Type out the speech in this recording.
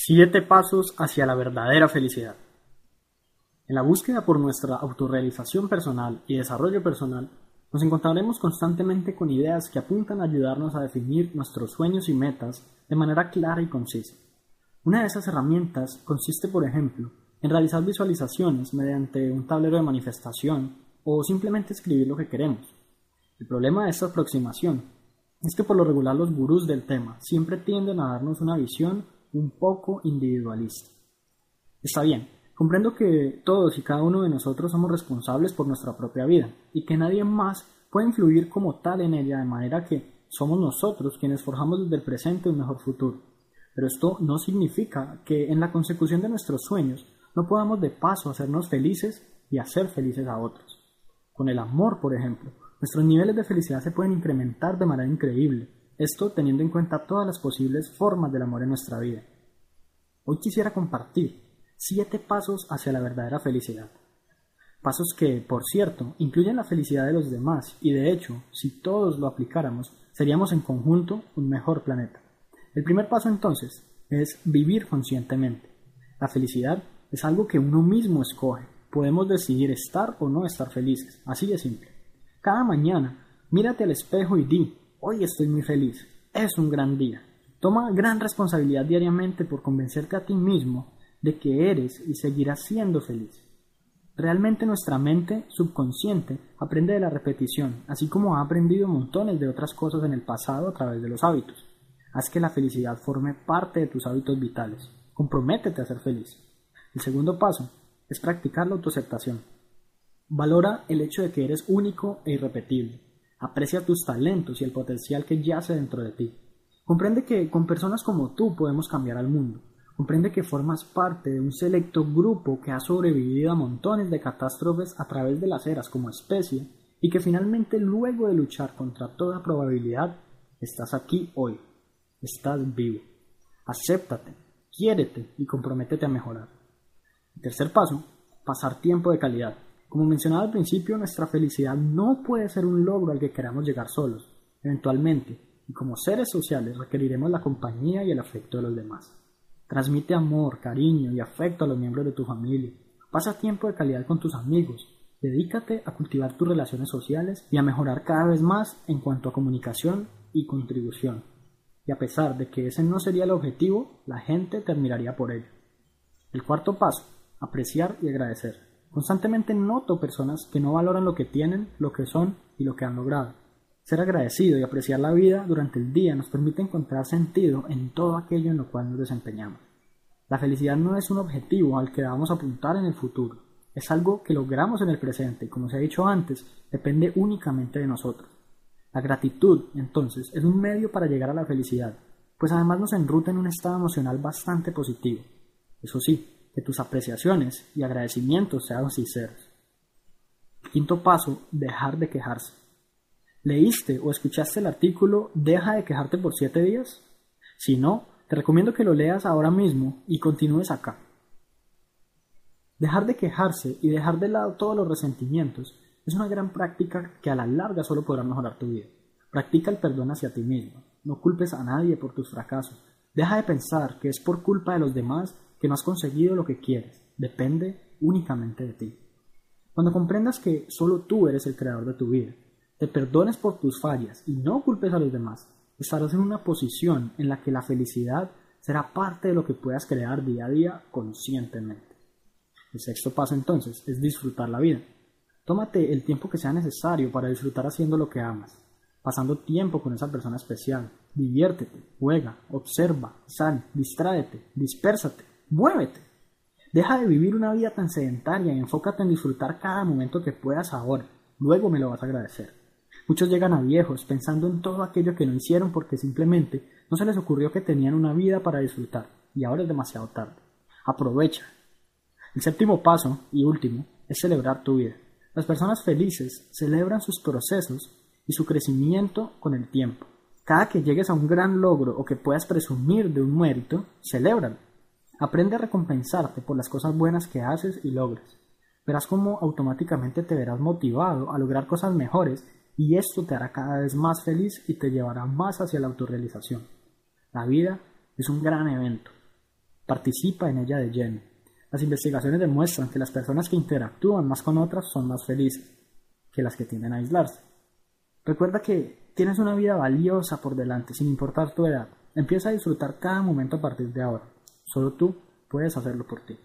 Siete pasos hacia la verdadera felicidad. En la búsqueda por nuestra autorrealización personal y desarrollo personal, nos encontraremos constantemente con ideas que apuntan a ayudarnos a definir nuestros sueños y metas de manera clara y concisa. Una de esas herramientas consiste, por ejemplo, en realizar visualizaciones mediante un tablero de manifestación o simplemente escribir lo que queremos. El problema de esta aproximación es que por lo regular los gurús del tema siempre tienden a darnos una visión un poco individualista. Está bien, comprendo que todos y cada uno de nosotros somos responsables por nuestra propia vida y que nadie más puede influir como tal en ella de manera que somos nosotros quienes forjamos desde el presente un mejor futuro. Pero esto no significa que en la consecución de nuestros sueños no podamos de paso hacernos felices y hacer felices a otros. Con el amor, por ejemplo, nuestros niveles de felicidad se pueden incrementar de manera increíble esto teniendo en cuenta todas las posibles formas del amor en nuestra vida. Hoy quisiera compartir siete pasos hacia la verdadera felicidad. Pasos que, por cierto, incluyen la felicidad de los demás y de hecho, si todos lo aplicáramos, seríamos en conjunto un mejor planeta. El primer paso entonces es vivir conscientemente. La felicidad es algo que uno mismo escoge. Podemos decidir estar o no estar felices, así de simple. Cada mañana, mírate al espejo y di, Hoy estoy muy feliz. Es un gran día. Toma gran responsabilidad diariamente por convencerte a ti mismo de que eres y seguirás siendo feliz. Realmente nuestra mente subconsciente aprende de la repetición, así como ha aprendido montones de otras cosas en el pasado a través de los hábitos. Haz que la felicidad forme parte de tus hábitos vitales. Comprométete a ser feliz. El segundo paso es practicar la autoaceptación. Valora el hecho de que eres único e irrepetible. Aprecia tus talentos y el potencial que yace dentro de ti. Comprende que con personas como tú podemos cambiar al mundo. Comprende que formas parte de un selecto grupo que ha sobrevivido a montones de catástrofes a través de las eras como especie y que finalmente luego de luchar contra toda probabilidad estás aquí hoy. Estás vivo. Acéptate, quiérete y comprométete a mejorar. tercer paso, pasar tiempo de calidad. Como mencionaba al principio, nuestra felicidad no puede ser un logro al que queramos llegar solos. Eventualmente, y como seres sociales, requeriremos la compañía y el afecto de los demás. Transmite amor, cariño y afecto a los miembros de tu familia. Pasa tiempo de calidad con tus amigos. Dedícate a cultivar tus relaciones sociales y a mejorar cada vez más en cuanto a comunicación y contribución. Y a pesar de que ese no sería el objetivo, la gente terminaría por ello. El cuarto paso, apreciar y agradecer. Constantemente noto personas que no valoran lo que tienen, lo que son y lo que han logrado. Ser agradecido y apreciar la vida durante el día nos permite encontrar sentido en todo aquello en lo cual nos desempeñamos. La felicidad no es un objetivo al que a apuntar en el futuro, es algo que logramos en el presente y como se ha dicho antes, depende únicamente de nosotros. La gratitud, entonces, es un medio para llegar a la felicidad, pues además nos enruta en un estado emocional bastante positivo. Eso sí, que tus apreciaciones y agradecimientos sean sinceros. Quinto paso, dejar de quejarse. ¿Leíste o escuchaste el artículo Deja de quejarte por siete días? Si no, te recomiendo que lo leas ahora mismo y continúes acá. Dejar de quejarse y dejar de lado todos los resentimientos es una gran práctica que a la larga solo podrá mejorar tu vida. Practica el perdón hacia ti mismo. No culpes a nadie por tus fracasos. Deja de pensar que es por culpa de los demás que no has conseguido lo que quieres, depende únicamente de ti. Cuando comprendas que solo tú eres el creador de tu vida, te perdones por tus fallas y no culpes a los demás, estarás en una posición en la que la felicidad será parte de lo que puedas crear día a día conscientemente. El sexto paso entonces es disfrutar la vida. Tómate el tiempo que sea necesario para disfrutar haciendo lo que amas, pasando tiempo con esa persona especial. Diviértete, juega, observa, sal, distráete, dispérsate, Muévete. Deja de vivir una vida tan sedentaria y enfócate en disfrutar cada momento que puedas ahora. Luego me lo vas a agradecer. Muchos llegan a viejos pensando en todo aquello que no hicieron porque simplemente no se les ocurrió que tenían una vida para disfrutar y ahora es demasiado tarde. Aprovecha. El séptimo paso y último es celebrar tu vida. Las personas felices celebran sus procesos y su crecimiento con el tiempo. Cada que llegues a un gran logro o que puedas presumir de un mérito, celébralo. Aprende a recompensarte por las cosas buenas que haces y logras. Verás cómo automáticamente te verás motivado a lograr cosas mejores y esto te hará cada vez más feliz y te llevará más hacia la autorrealización. La vida es un gran evento. Participa en ella de lleno. Las investigaciones demuestran que las personas que interactúan más con otras son más felices que las que tienden a aislarse. Recuerda que tienes una vida valiosa por delante, sin importar tu edad. Empieza a disfrutar cada momento a partir de ahora. Solo tú puedes hacerlo por ti.